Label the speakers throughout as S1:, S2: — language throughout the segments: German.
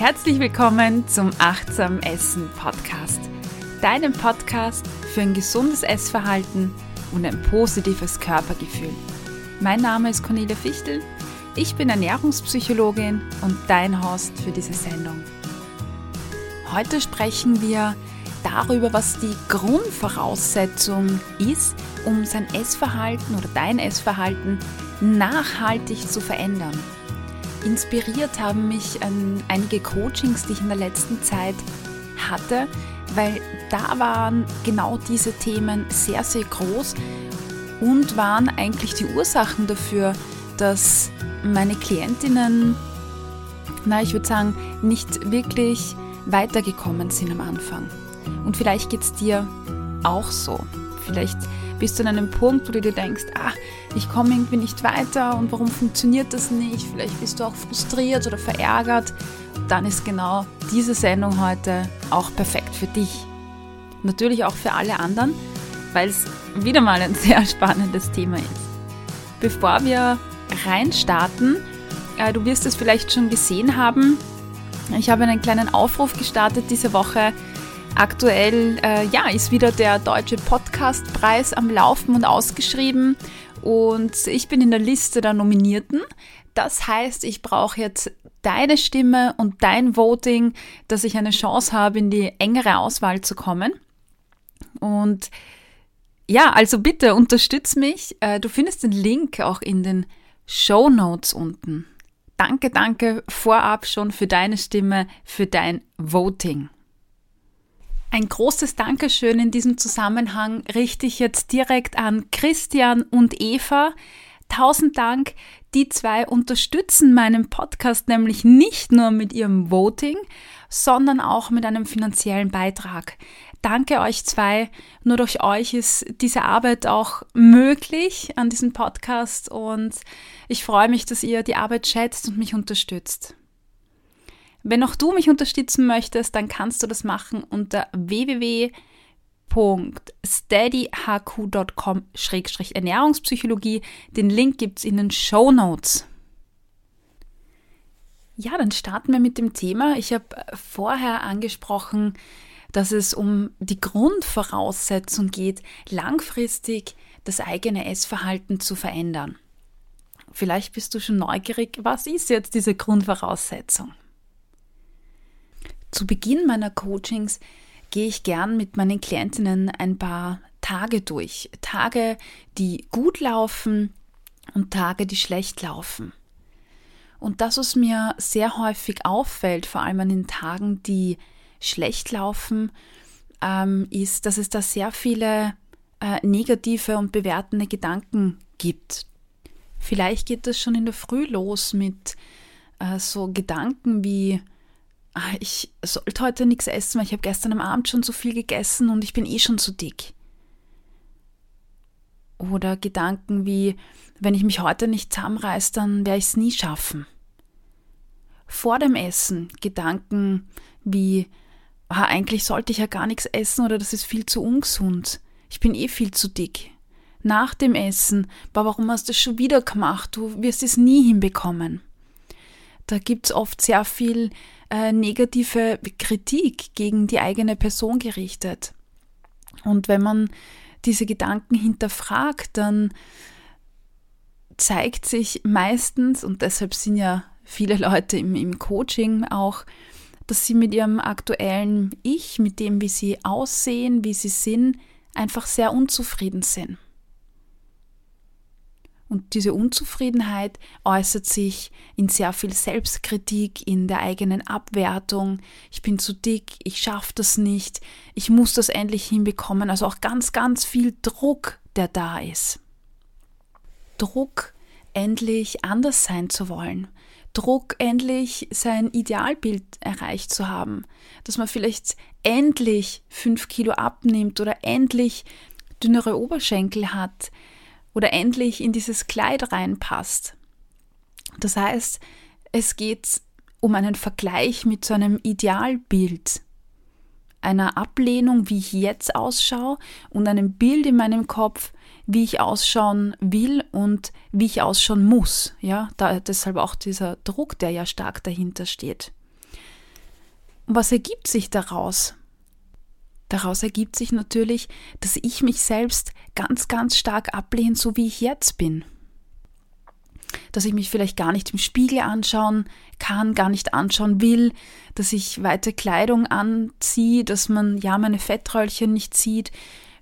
S1: Herzlich willkommen zum Achtsam Essen Podcast, deinem Podcast für ein gesundes Essverhalten und ein positives Körpergefühl. Mein Name ist Cornelia Fichtel, ich bin Ernährungspsychologin und dein Host für diese Sendung. Heute sprechen wir darüber, was die Grundvoraussetzung ist, um sein Essverhalten oder dein Essverhalten nachhaltig zu verändern. Inspiriert haben mich ähm, einige Coachings, die ich in der letzten Zeit hatte, weil da waren genau diese Themen sehr, sehr groß und waren eigentlich die Ursachen dafür, dass meine Klientinnen, na, ich würde sagen, nicht wirklich weitergekommen sind am Anfang. Und vielleicht geht es dir auch so. Vielleicht bist du an einem Punkt, wo du dir denkst, ah, ich komme irgendwie nicht weiter und warum funktioniert das nicht? Vielleicht bist du auch frustriert oder verärgert. Dann ist genau diese Sendung heute auch perfekt für dich. Natürlich auch für alle anderen, weil es wieder mal ein sehr spannendes Thema ist. Bevor wir reinstarten, äh, du wirst es vielleicht schon gesehen haben, ich habe einen kleinen Aufruf gestartet diese Woche Aktuell äh, ja, ist wieder der Deutsche Podcastpreis am Laufen und ausgeschrieben und ich bin in der Liste der Nominierten. Das heißt, ich brauche jetzt deine Stimme und dein Voting, dass ich eine Chance habe, in die engere Auswahl zu kommen. Und ja, also bitte unterstütz mich. Äh, du findest den Link auch in den Show Notes unten. Danke, danke vorab schon für deine Stimme, für dein Voting. Ein großes Dankeschön in diesem Zusammenhang richte ich jetzt direkt an Christian und Eva. Tausend Dank. Die zwei unterstützen meinen Podcast nämlich nicht nur mit ihrem Voting, sondern auch mit einem finanziellen Beitrag. Danke euch zwei. Nur durch euch ist diese Arbeit auch möglich an diesem Podcast und ich freue mich, dass ihr die Arbeit schätzt und mich unterstützt. Wenn auch du mich unterstützen möchtest, dann kannst du das machen unter www.steadyhq.com-ernährungspsychologie. Den Link gibt es in den Show Notes. Ja, dann starten wir mit dem Thema. Ich habe vorher angesprochen, dass es um die Grundvoraussetzung geht, langfristig das eigene Essverhalten zu verändern. Vielleicht bist du schon neugierig, was ist jetzt diese Grundvoraussetzung? Zu Beginn meiner Coachings gehe ich gern mit meinen Klientinnen ein paar Tage durch. Tage, die gut laufen und Tage, die schlecht laufen. Und das, was mir sehr häufig auffällt, vor allem an den Tagen, die schlecht laufen, ähm, ist, dass es da sehr viele äh, negative und bewertende Gedanken gibt. Vielleicht geht das schon in der Früh los mit äh, so Gedanken wie, ich sollte heute nichts essen, weil ich habe gestern am Abend schon so viel gegessen und ich bin eh schon zu dick. Oder Gedanken wie, wenn ich mich heute nicht zusammenreiße, dann werde ich es nie schaffen. Vor dem Essen Gedanken wie, ah, eigentlich sollte ich ja gar nichts essen oder das ist viel zu ungesund. Ich bin eh viel zu dick. Nach dem Essen, aber warum hast du das schon wieder gemacht? Du wirst es nie hinbekommen. Da gibt es oft sehr viel äh, negative Kritik gegen die eigene Person gerichtet. Und wenn man diese Gedanken hinterfragt, dann zeigt sich meistens, und deshalb sind ja viele Leute im, im Coaching auch, dass sie mit ihrem aktuellen Ich, mit dem, wie sie aussehen, wie sie sind, einfach sehr unzufrieden sind. Und diese Unzufriedenheit äußert sich in sehr viel Selbstkritik, in der eigenen Abwertung. Ich bin zu dick, ich schaffe das nicht, ich muss das endlich hinbekommen. Also auch ganz, ganz viel Druck, der da ist. Druck, endlich anders sein zu wollen. Druck, endlich sein Idealbild erreicht zu haben. Dass man vielleicht endlich fünf Kilo abnimmt oder endlich dünnere Oberschenkel hat oder endlich in dieses Kleid reinpasst. Das heißt, es geht um einen Vergleich mit so einem Idealbild, einer Ablehnung, wie ich jetzt ausschaue und einem Bild in meinem Kopf, wie ich ausschauen will und wie ich ausschauen muss. Ja, da, deshalb auch dieser Druck, der ja stark dahinter steht. Was ergibt sich daraus? Daraus ergibt sich natürlich, dass ich mich selbst ganz, ganz stark ablehne, so wie ich jetzt bin. Dass ich mich vielleicht gar nicht im Spiegel anschauen kann, gar nicht anschauen will, dass ich weite Kleidung anziehe, dass man ja meine Fettröllchen nicht sieht.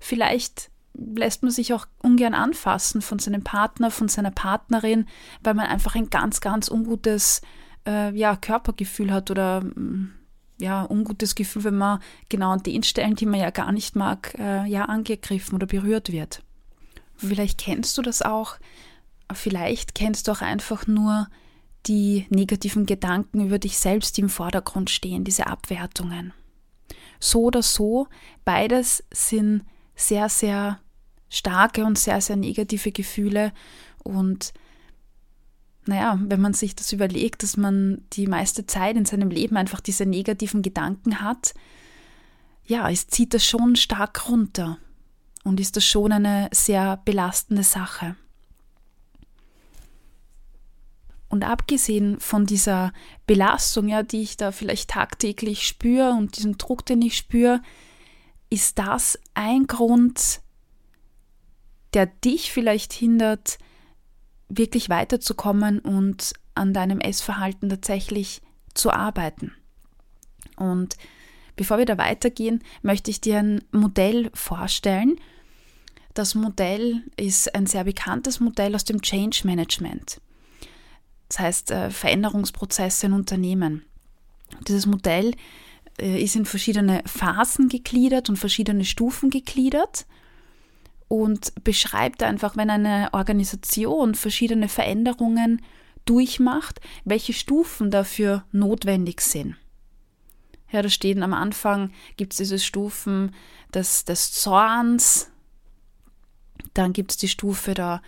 S1: Vielleicht lässt man sich auch ungern anfassen von seinem Partner, von seiner Partnerin, weil man einfach ein ganz, ganz ungutes äh, ja, Körpergefühl hat oder mm, ja, ungutes Gefühl, wenn man genau an den Stellen, die man ja gar nicht mag, äh, ja, angegriffen oder berührt wird. Vielleicht kennst du das auch, vielleicht kennst du auch einfach nur die negativen Gedanken über dich selbst, die im Vordergrund stehen, diese Abwertungen. So oder so, beides sind sehr, sehr starke und sehr, sehr negative Gefühle und naja, wenn man sich das überlegt, dass man die meiste Zeit in seinem Leben einfach diese negativen Gedanken hat, ja, es zieht das schon stark runter und ist das schon eine sehr belastende Sache. Und abgesehen von dieser Belastung, ja, die ich da vielleicht tagtäglich spüre und diesen Druck, den ich spüre, ist das ein Grund, der dich vielleicht hindert, wirklich weiterzukommen und an deinem Essverhalten tatsächlich zu arbeiten. Und bevor wir da weitergehen, möchte ich dir ein Modell vorstellen. Das Modell ist ein sehr bekanntes Modell aus dem Change Management. Das heißt äh, Veränderungsprozesse in Unternehmen. Dieses Modell äh, ist in verschiedene Phasen gegliedert und verschiedene Stufen gegliedert und beschreibt einfach, wenn eine Organisation verschiedene Veränderungen durchmacht, welche Stufen dafür notwendig sind. Ja, da stehen am Anfang, gibt es diese Stufen des, des Zorns, dann gibt es die Stufe der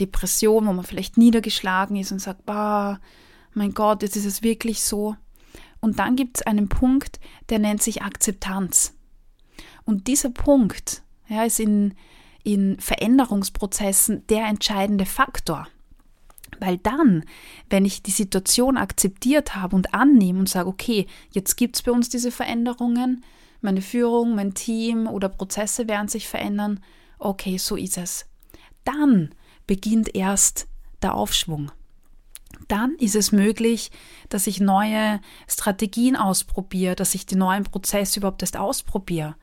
S1: Depression, wo man vielleicht niedergeschlagen ist und sagt, bah, mein Gott, jetzt ist es wirklich so. Und dann gibt es einen Punkt, der nennt sich Akzeptanz. Und dieser Punkt ja, ist in, in Veränderungsprozessen der entscheidende Faktor. Weil dann, wenn ich die Situation akzeptiert habe und annehme und sage, okay, jetzt gibt es bei uns diese Veränderungen, meine Führung, mein Team oder Prozesse werden sich verändern, okay, so ist es. Dann beginnt erst der Aufschwung. Dann ist es möglich, dass ich neue Strategien ausprobiere, dass ich die neuen Prozesse überhaupt erst ausprobiere.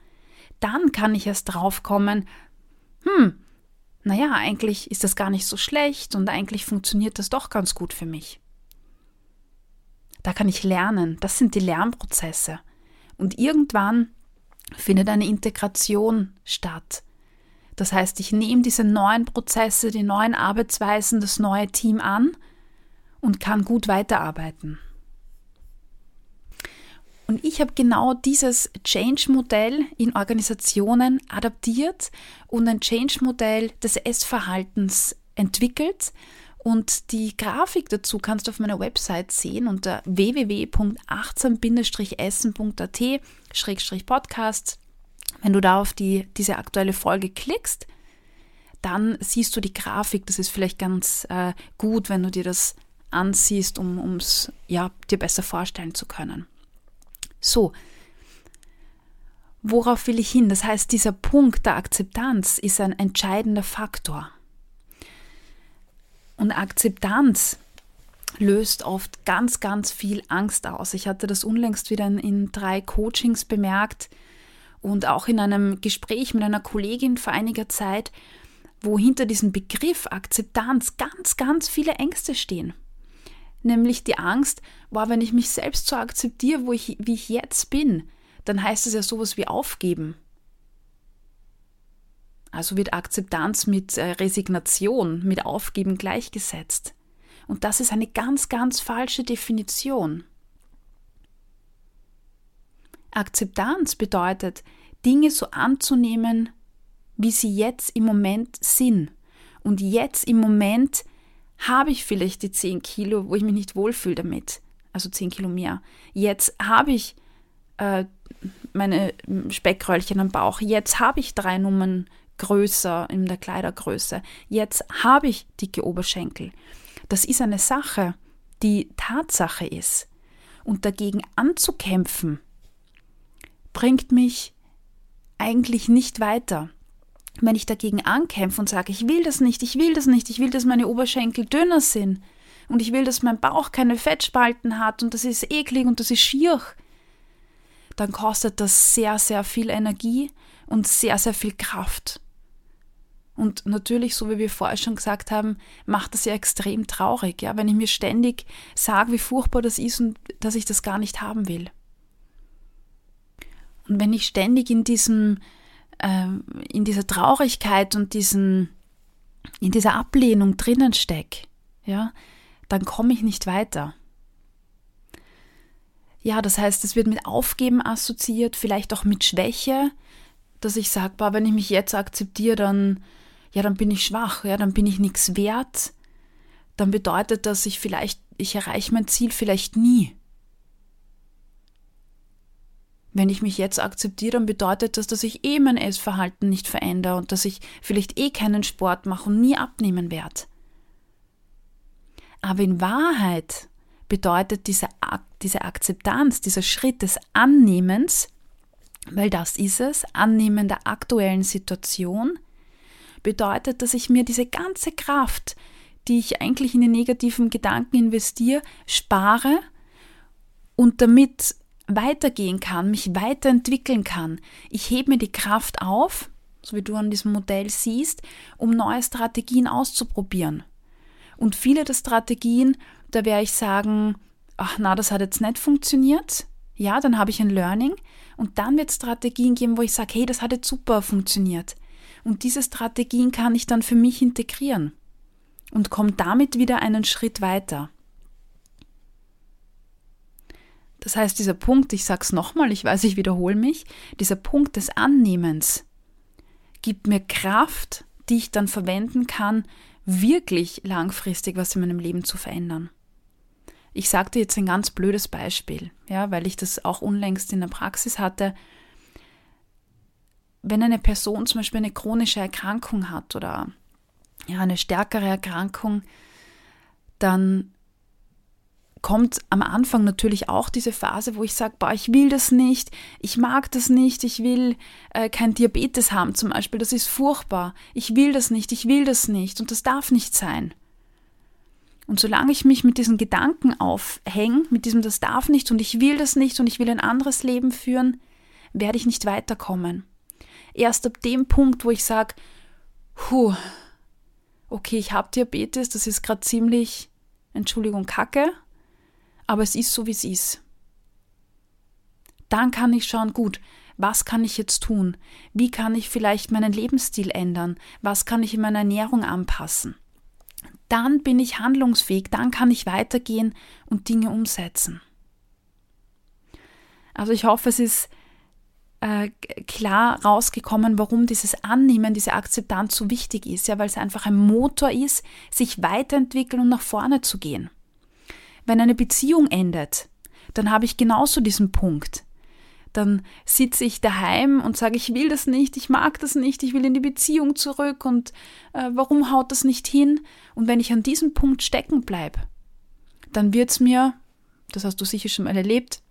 S1: Dann kann ich erst draufkommen, hm, naja, eigentlich ist das gar nicht so schlecht und eigentlich funktioniert das doch ganz gut für mich. Da kann ich lernen, das sind die Lernprozesse. Und irgendwann findet eine Integration statt. Das heißt, ich nehme diese neuen Prozesse, die neuen Arbeitsweisen, das neue Team an und kann gut weiterarbeiten. Und ich habe genau dieses Change-Modell in Organisationen adaptiert und ein Change-Modell des Essverhaltens entwickelt. Und die Grafik dazu kannst du auf meiner Website sehen unter www.achtsam-essen.at-podcast. Wenn du da auf die, diese aktuelle Folge klickst, dann siehst du die Grafik. Das ist vielleicht ganz äh, gut, wenn du dir das ansiehst, um es ja, dir besser vorstellen zu können. So, worauf will ich hin? Das heißt, dieser Punkt der Akzeptanz ist ein entscheidender Faktor. Und Akzeptanz löst oft ganz, ganz viel Angst aus. Ich hatte das unlängst wieder in, in, drei Coachings bemerkt und auch in einem Gespräch mit einer Kollegin vor einiger Zeit, wo hinter diesem Begriff Akzeptanz ganz, ganz viele Ängste stehen nämlich die Angst, war, wenn ich mich selbst so akzeptiere, wo ich, wie ich jetzt bin, dann heißt es ja sowas wie aufgeben. Also wird Akzeptanz mit äh, Resignation, mit Aufgeben gleichgesetzt. Und das ist eine ganz, ganz falsche Definition. Akzeptanz bedeutet, Dinge so anzunehmen, wie sie jetzt im Moment sind. Und jetzt im Moment habe ich vielleicht die 10 Kilo, wo ich mich nicht wohlfühle damit, also 10 Kilo mehr. Jetzt habe ich äh, meine Speckröllchen am Bauch. Jetzt habe ich drei Nummern größer in der Kleidergröße. Jetzt habe ich dicke Oberschenkel. Das ist eine Sache, die Tatsache ist. Und dagegen anzukämpfen, bringt mich eigentlich nicht weiter. Wenn ich dagegen ankämpfe und sage, ich will das nicht, ich will das nicht, ich will, dass meine Oberschenkel dünner sind und ich will, dass mein Bauch keine Fettspalten hat und das ist eklig und das ist schier, dann kostet das sehr, sehr viel Energie und sehr, sehr viel Kraft. Und natürlich, so wie wir vorher schon gesagt haben, macht das ja extrem traurig, ja, wenn ich mir ständig sage, wie furchtbar das ist und dass ich das gar nicht haben will. Und wenn ich ständig in diesem, in dieser Traurigkeit und diesen, in dieser Ablehnung drinnen stecke, ja, dann komme ich nicht weiter. Ja, das heißt, es wird mit Aufgeben assoziiert, vielleicht auch mit Schwäche, dass ich sage, wenn ich mich jetzt akzeptiere, dann, ja, dann bin ich schwach, ja, dann bin ich nichts wert. Dann bedeutet das, ich vielleicht, ich erreiche mein Ziel vielleicht nie. Wenn ich mich jetzt akzeptiere, dann bedeutet das, dass ich eh mein Essverhalten nicht verändere und dass ich vielleicht eh keinen Sport mache und nie abnehmen werde. Aber in Wahrheit bedeutet diese, diese Akzeptanz, dieser Schritt des Annehmens, weil das ist es, Annehmen der aktuellen Situation, bedeutet, dass ich mir diese ganze Kraft, die ich eigentlich in die negativen Gedanken investiere, spare und damit weitergehen kann, mich weiterentwickeln kann. Ich hebe mir die Kraft auf, so wie du an diesem Modell siehst, um neue Strategien auszuprobieren. Und viele der Strategien, da werde ich sagen, ach na, das hat jetzt nicht funktioniert. Ja, dann habe ich ein Learning und dann wird Strategien geben, wo ich sage, hey, das hat jetzt super funktioniert. Und diese Strategien kann ich dann für mich integrieren und komme damit wieder einen Schritt weiter. Das heißt, dieser Punkt, ich sage es nochmal, ich weiß, ich wiederhole mich, dieser Punkt des Annehmens gibt mir Kraft, die ich dann verwenden kann, wirklich langfristig was in meinem Leben zu verändern. Ich sage dir jetzt ein ganz blödes Beispiel, ja, weil ich das auch unlängst in der Praxis hatte. Wenn eine Person zum Beispiel eine chronische Erkrankung hat oder ja, eine stärkere Erkrankung, dann kommt am Anfang natürlich auch diese Phase, wo ich sage, ich will das nicht, ich mag das nicht, ich will äh, kein Diabetes haben zum Beispiel, das ist furchtbar, ich will das nicht, ich will das nicht und das darf nicht sein. Und solange ich mich mit diesen Gedanken aufhänge, mit diesem das darf nicht und ich will das nicht und ich will ein anderes Leben führen, werde ich nicht weiterkommen. Erst ab dem Punkt, wo ich sage, okay, ich habe Diabetes, das ist gerade ziemlich, Entschuldigung, Kacke, aber es ist so, wie es ist. Dann kann ich schauen, gut, was kann ich jetzt tun? Wie kann ich vielleicht meinen Lebensstil ändern? Was kann ich in meiner Ernährung anpassen? Dann bin ich handlungsfähig, dann kann ich weitergehen und Dinge umsetzen. Also ich hoffe, es ist äh, klar rausgekommen, warum dieses Annehmen, diese Akzeptanz so wichtig ist, ja, weil es einfach ein Motor ist, sich weiterentwickeln und nach vorne zu gehen. Wenn eine Beziehung endet, dann habe ich genauso diesen Punkt. Dann sitze ich daheim und sage, ich will das nicht, ich mag das nicht, ich will in die Beziehung zurück und äh, warum haut das nicht hin? Und wenn ich an diesem Punkt stecken bleibe, dann wird es mir, das hast du sicher schon mal erlebt,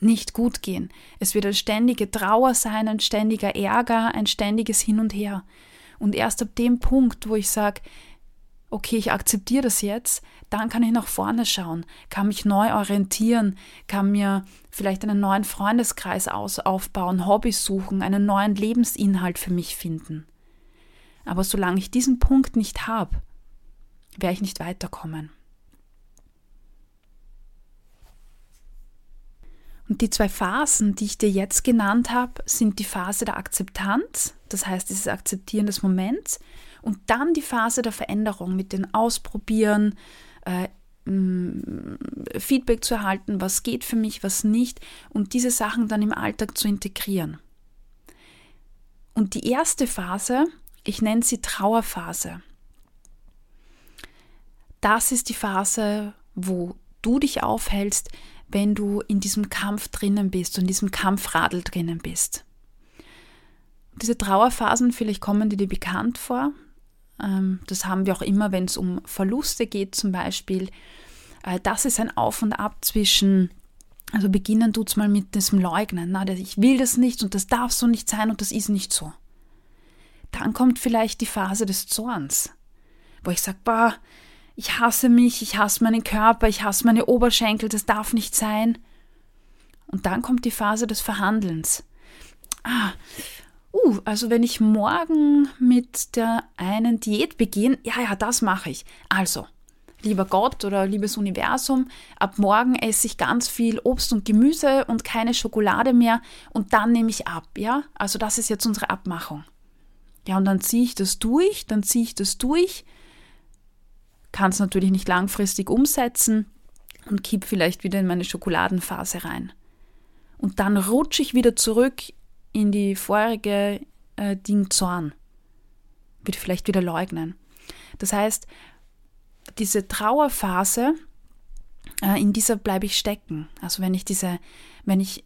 S1: nicht gut gehen. Es wird eine ständige Trauer sein, ein ständiger Ärger, ein ständiges Hin und Her. Und erst ab dem Punkt, wo ich sage, okay, ich akzeptiere das jetzt, dann kann ich nach vorne schauen, kann mich neu orientieren, kann mir vielleicht einen neuen Freundeskreis aus aufbauen, Hobbys suchen, einen neuen Lebensinhalt für mich finden. Aber solange ich diesen Punkt nicht habe, werde ich nicht weiterkommen. Und die zwei Phasen, die ich dir jetzt genannt habe, sind die Phase der Akzeptanz, das heißt dieses Akzeptieren des Moments, und dann die Phase der Veränderung mit dem Ausprobieren, äh, Feedback zu erhalten, was geht für mich, was nicht und diese Sachen dann im Alltag zu integrieren. Und die erste Phase, ich nenne sie Trauerphase. Das ist die Phase, wo du dich aufhältst, wenn du in diesem Kampf drinnen bist in diesem Kampfradel drinnen bist. Diese Trauerphasen, vielleicht kommen dir bekannt vor. Ähm, das haben wir auch immer, wenn es um Verluste geht zum Beispiel. Äh, das ist ein Auf und Ab zwischen Also beginnen tut's mal mit diesem Leugnen. Na, ich will das nicht und das darf so nicht sein und das ist nicht so. Dann kommt vielleicht die Phase des Zorns, wo ich sage, ich hasse mich, ich hasse meinen Körper, ich hasse meine Oberschenkel, das darf nicht sein. Und dann kommt die Phase des Verhandelns. Ah, uh, also wenn ich morgen mit der einen Diät beginne, ja, ja, das mache ich. Also, lieber Gott oder liebes Universum, ab morgen esse ich ganz viel Obst und Gemüse und keine Schokolade mehr und dann nehme ich ab, ja? Also das ist jetzt unsere Abmachung. Ja, und dann ziehe ich das durch, dann ziehe ich das durch, kann es natürlich nicht langfristig umsetzen und kipp vielleicht wieder in meine Schokoladenphase rein. Und dann rutsche ich wieder zurück in die vorige äh, Ding Zorn. Wird vielleicht wieder leugnen. Das heißt, diese Trauerphase, äh, in dieser bleibe ich stecken. Also wenn ich diese, wenn ich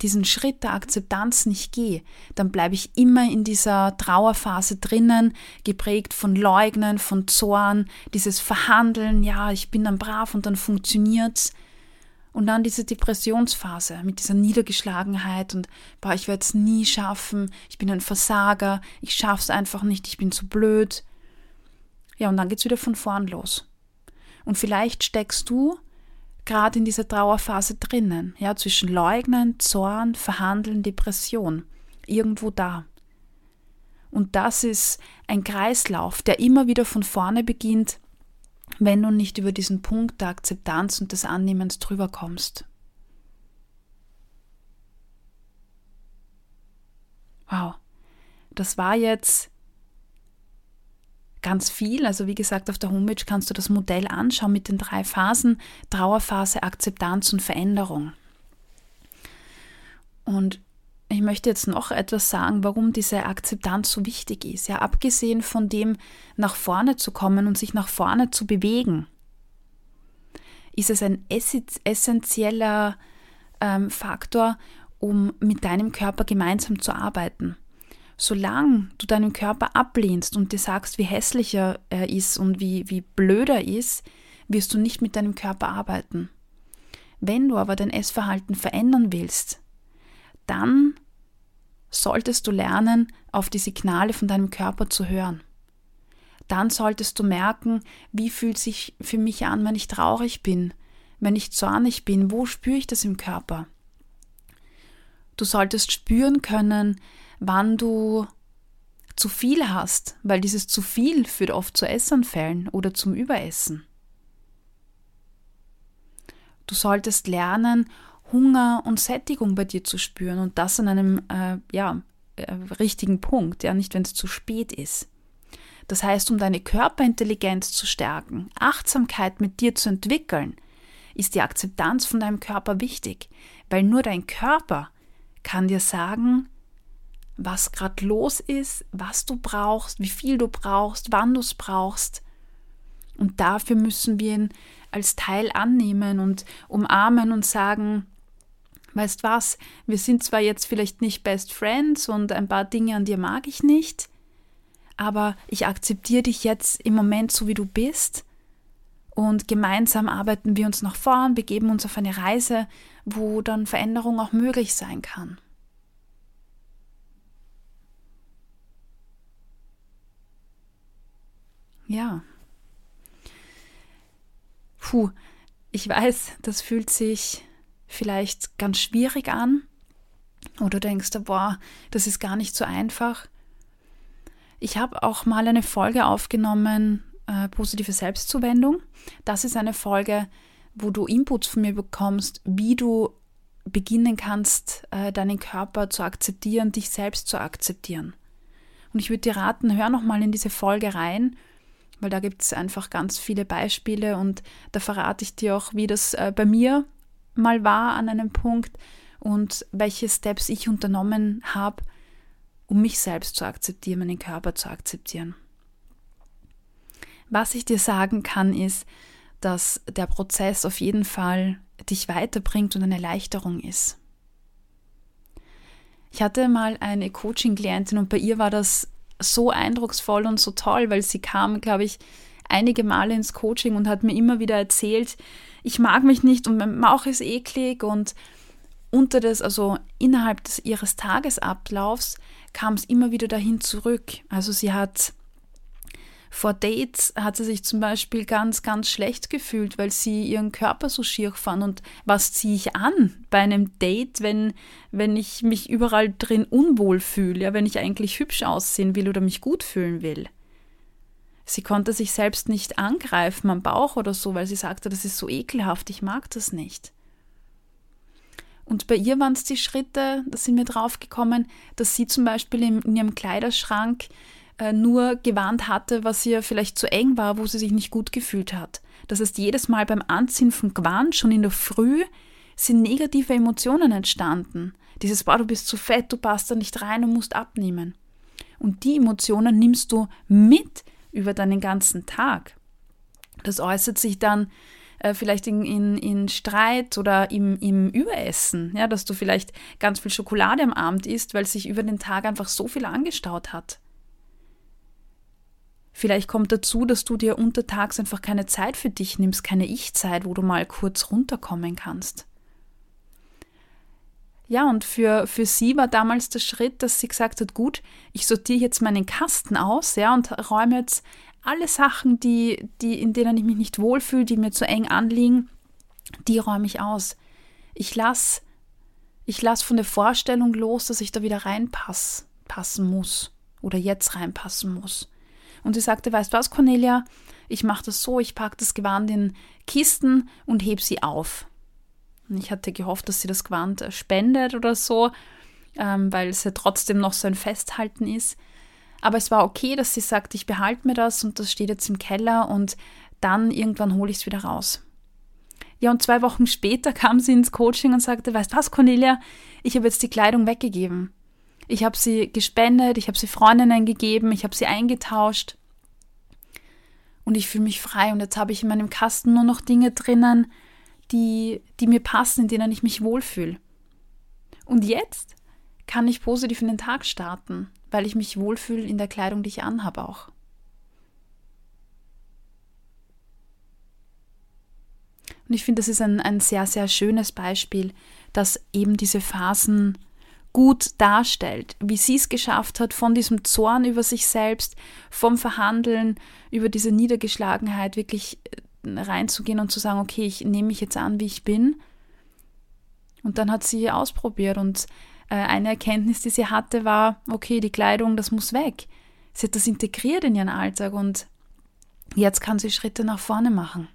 S1: diesen Schritt der Akzeptanz nicht gehe, dann bleibe ich immer in dieser Trauerphase drinnen, geprägt von Leugnen, von Zorn, dieses Verhandeln, ja, ich bin dann brav und dann funktioniert's. Und dann diese Depressionsphase mit dieser Niedergeschlagenheit und boah, ich werde es nie schaffen, ich bin ein Versager, ich schaff's einfach nicht, ich bin zu blöd. Ja, und dann geht's wieder von vorn los. Und vielleicht steckst du gerade in dieser Trauerphase drinnen, ja, zwischen Leugnen, Zorn, Verhandeln, Depression, irgendwo da. Und das ist ein Kreislauf, der immer wieder von vorne beginnt, wenn du nicht über diesen Punkt der Akzeptanz und des Annehmens drüber kommst. Wow, das war jetzt ganz viel. Also wie gesagt, auf der Homepage kannst du das Modell anschauen mit den drei Phasen, Trauerphase, Akzeptanz und Veränderung. Und ich möchte jetzt noch etwas sagen, warum diese Akzeptanz so wichtig ist. Ja, abgesehen von dem, nach vorne zu kommen und sich nach vorne zu bewegen, ist es ein essentieller ähm, Faktor, um mit deinem Körper gemeinsam zu arbeiten solange du deinen Körper ablehnst und dir sagst, wie hässlicher er ist und wie, wie blöder er ist, wirst du nicht mit deinem Körper arbeiten. Wenn du aber dein Essverhalten verändern willst, dann solltest du lernen, auf die Signale von deinem Körper zu hören. Dann solltest du merken, wie fühlt sich für mich an, wenn ich traurig bin, wenn ich zornig bin, wo spüre ich das im Körper? Du solltest spüren können, wann du zu viel hast, weil dieses zu viel führt oft zu Essanfällen oder zum Überessen. Du solltest lernen, Hunger und Sättigung bei dir zu spüren und das an einem äh, ja, äh, richtigen Punkt, ja, nicht wenn es zu spät ist. Das heißt, um deine Körperintelligenz zu stärken, Achtsamkeit mit dir zu entwickeln, ist die Akzeptanz von deinem Körper wichtig, weil nur dein Körper kann dir sagen, was gerade los ist, was du brauchst, wie viel du brauchst, wann du es brauchst. Und dafür müssen wir ihn als Teil annehmen und umarmen und sagen, weißt was, wir sind zwar jetzt vielleicht nicht Best Friends und ein paar Dinge an dir mag ich nicht, aber ich akzeptiere dich jetzt im Moment so, wie du bist. Und gemeinsam arbeiten wir uns nach vorn, begeben uns auf eine Reise, wo dann Veränderung auch möglich sein kann. Ja. Puh, ich weiß, das fühlt sich vielleicht ganz schwierig an. Oder denkst boah, das ist gar nicht so einfach. Ich habe auch mal eine Folge aufgenommen, äh, positive Selbstzuwendung. Das ist eine Folge, wo du Inputs von mir bekommst, wie du beginnen kannst, äh, deinen Körper zu akzeptieren, dich selbst zu akzeptieren. Und ich würde dir raten, hör noch mal in diese Folge rein weil da gibt es einfach ganz viele Beispiele und da verrate ich dir auch, wie das äh, bei mir mal war an einem Punkt und welche Steps ich unternommen habe, um mich selbst zu akzeptieren, meinen Körper zu akzeptieren. Was ich dir sagen kann, ist, dass der Prozess auf jeden Fall dich weiterbringt und eine Erleichterung ist. Ich hatte mal eine Coaching-Klientin und bei ihr war das so eindrucksvoll und so toll, weil sie kam, glaube ich, einige Male ins Coaching und hat mir immer wieder erzählt, ich mag mich nicht und mein Bauch ist eklig und unter das, also innerhalb des ihres Tagesablaufs kam es immer wieder dahin zurück. Also sie hat vor Dates hat sie sich zum Beispiel ganz, ganz schlecht gefühlt, weil sie ihren Körper so schier fand. Und was ziehe ich an bei einem Date, wenn, wenn ich mich überall drin unwohl fühle, ja, wenn ich eigentlich hübsch aussehen will oder mich gut fühlen will? Sie konnte sich selbst nicht angreifen am Bauch oder so, weil sie sagte, das ist so ekelhaft, ich mag das nicht. Und bei ihr waren es die Schritte, da sind wir drauf gekommen, dass sie zum Beispiel in, ihrem Kleiderschrank äh, nur gewarnt hatte, was ihr vielleicht zu eng war, wo sie sich nicht gut gefühlt hat. Das heißt, jedes Mal beim Anziehen von Gewand, schon in der Früh, sind negative Emotionen entstanden. Dieses, boah, du bist zu fett, du passt da nicht rein und musst abnehmen. Und die Emotionen nimmst du mit über deinen ganzen Tag. Das äußert sich dann äh, vielleicht in, in, in Streit oder im, im Überessen, ja, dass du vielleicht ganz viel Schokolade am Abend isst, weil sich über den Tag einfach so viel angestaut hat. Vielleicht kommt dazu, dass du dir untertags einfach keine Zeit für dich nimmst, keine Ich-Zeit, wo du mal kurz runterkommen kannst. Ja, und für, für sie war damals der Schritt, dass sie gesagt hat, gut, ich sortiere jetzt meinen Kasten aus, ja, und räume jetzt alle Sachen, die, die, in denen ich mich nicht wohlfühle, die mir zu eng anliegen, die räume ich aus. Ich lasse ich lass von der Vorstellung los, dass ich da wieder reinpassen muss oder jetzt reinpassen muss. Und sie sagte, weißt du was, Cornelia, ich mache das so, ich packe das Gewand in Kisten und heb sie auf. Ich hatte gehofft, dass sie das Gewand spendet oder so, ähm, weil es ja trotzdem noch so ein Festhalten ist. Aber es war okay, dass sie sagt, ich behalte mir das und das steht jetzt im Keller und dann irgendwann hole ich es wieder raus. Ja, und zwei Wochen später kam sie ins Coaching und sagte, weißt du was, Cornelia, ich habe jetzt die Kleidung weggegeben. Ich habe sie gespendet, ich habe sie Freundinnen gegeben, ich habe sie eingetauscht. Und ich fühle mich frei und jetzt habe ich in meinem Kasten nur noch Dinge drinnen, die, die mir passen, in denen ich mich wohlfühle. Und jetzt kann ich positiv in den Tag starten, weil ich mich wohlfühle in der Kleidung, die ich anhabe auch. Und ich finde, das ist ein, ein sehr, sehr schönes Beispiel, dass eben diese Phasen gut darstellt, wie sie es geschafft hat, von diesem Zorn über sich selbst, vom Verhandeln, über diese Niedergeschlagenheit wirklich reinzugehen und zu sagen, okay, ich nehme mich jetzt an, wie ich bin. Und dann hat sie ausprobiert und äh, eine Erkenntnis, die sie hatte, war, okay, die Kleidung, das muss weg. Sie hat das integriert in ihren Alltag und jetzt kann sie Schritte nach vorne machen.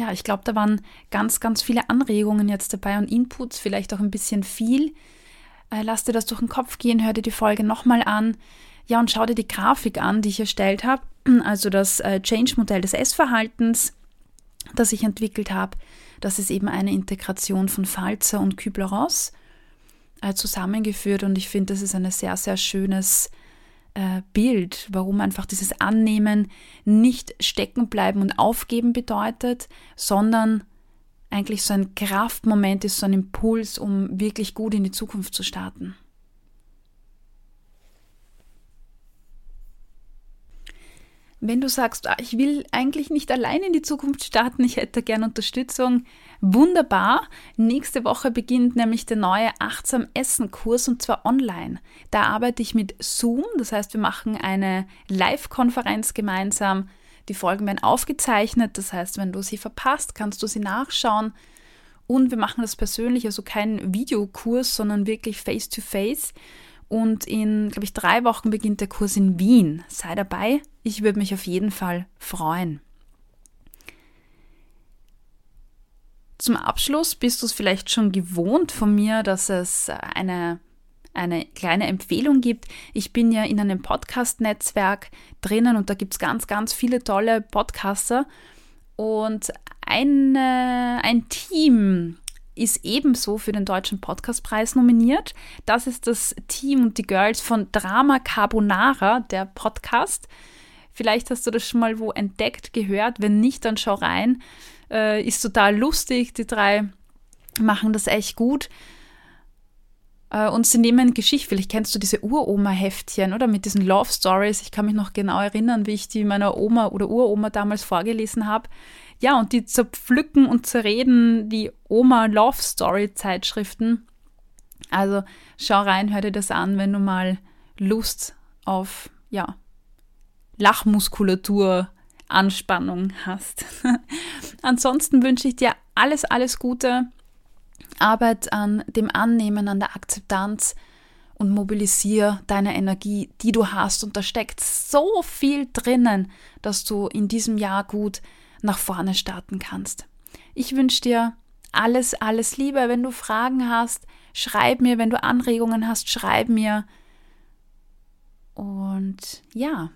S1: ja, ich glaube, da waren ganz, ganz viele Anregungen jetzt dabei und Inputs, vielleicht auch ein bisschen viel. Äh, lass dir das durch den Kopf gehen, hör dir die Folge nochmal an. Ja, und schau dir die Grafik an, die ich erstellt habe. Also das äh, Change-Modell des Essverhaltens, das ich entwickelt habe. Das ist eben eine Integration von Falzer und Kübler-Ross äh, zusammengeführt und ich finde, das ist ein sehr, sehr schönes äh, Bild, warum einfach dieses Annehmen nicht stecken bleiben und aufgeben bedeutet, sondern eigentlich so ein Kraftmoment ist, so ein Impuls, um wirklich gut in die Zukunft zu starten. Wenn du sagst, ah, ich will eigentlich nicht allein in die Zukunft starten, ich hätte gerne Unterstützung, wunderbar. Nächste Woche beginnt nämlich der neue Achtsam Essen Kurs und zwar online. Da arbeite ich mit Zoom, das heißt, wir machen eine Live-Konferenz gemeinsam. Die Folgen werden aufgezeichnet, das heißt, wenn du sie verpasst, kannst du sie nachschauen. Und wir machen das persönlich, also kein Videokurs, sondern wirklich face-to-face. -face. Und in, glaube ich, drei Wochen beginnt der Kurs in Wien. Sei dabei. Ich würde mich auf jeden Fall freuen. Zum Abschluss bist du es vielleicht schon gewohnt von mir, dass es eine, eine kleine Empfehlung gibt. Ich bin ja in einem Podcast-Netzwerk drinnen und da gibt es ganz, ganz viele tolle Podcaster. Und eine, ein Team ist ebenso für den Deutschen Podcastpreis nominiert. Das ist das Team und die Girls von Drama Carbonara, der Podcast. Vielleicht hast du das schon mal wo entdeckt, gehört. Wenn nicht, dann schau rein. Äh, ist total lustig. Die drei machen das echt gut. Äh, und sie nehmen Geschichte, vielleicht kennst du diese Uroma-Heftchen oder mit diesen Love Stories. Ich kann mich noch genau erinnern, wie ich die meiner Oma oder Uroma damals vorgelesen habe. Ja, und die zerpflücken und zerreden die Oma Love Story Zeitschriften. Also schau rein, hör dir das an, wenn du mal Lust auf, ja, Lachmuskulatur, Anspannung hast. Ansonsten wünsche ich dir alles, alles Gute. Arbeit an dem Annehmen, an der Akzeptanz und mobilisiere deine Energie, die du hast. Und da steckt so viel drinnen, dass du in diesem Jahr gut nach vorne starten kannst. Ich wünsche dir alles, alles Liebe. Wenn du Fragen hast, schreib mir. Wenn du Anregungen hast, schreib mir. Und ja,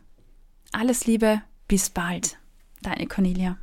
S1: alles Liebe, bis bald. Deine Cornelia.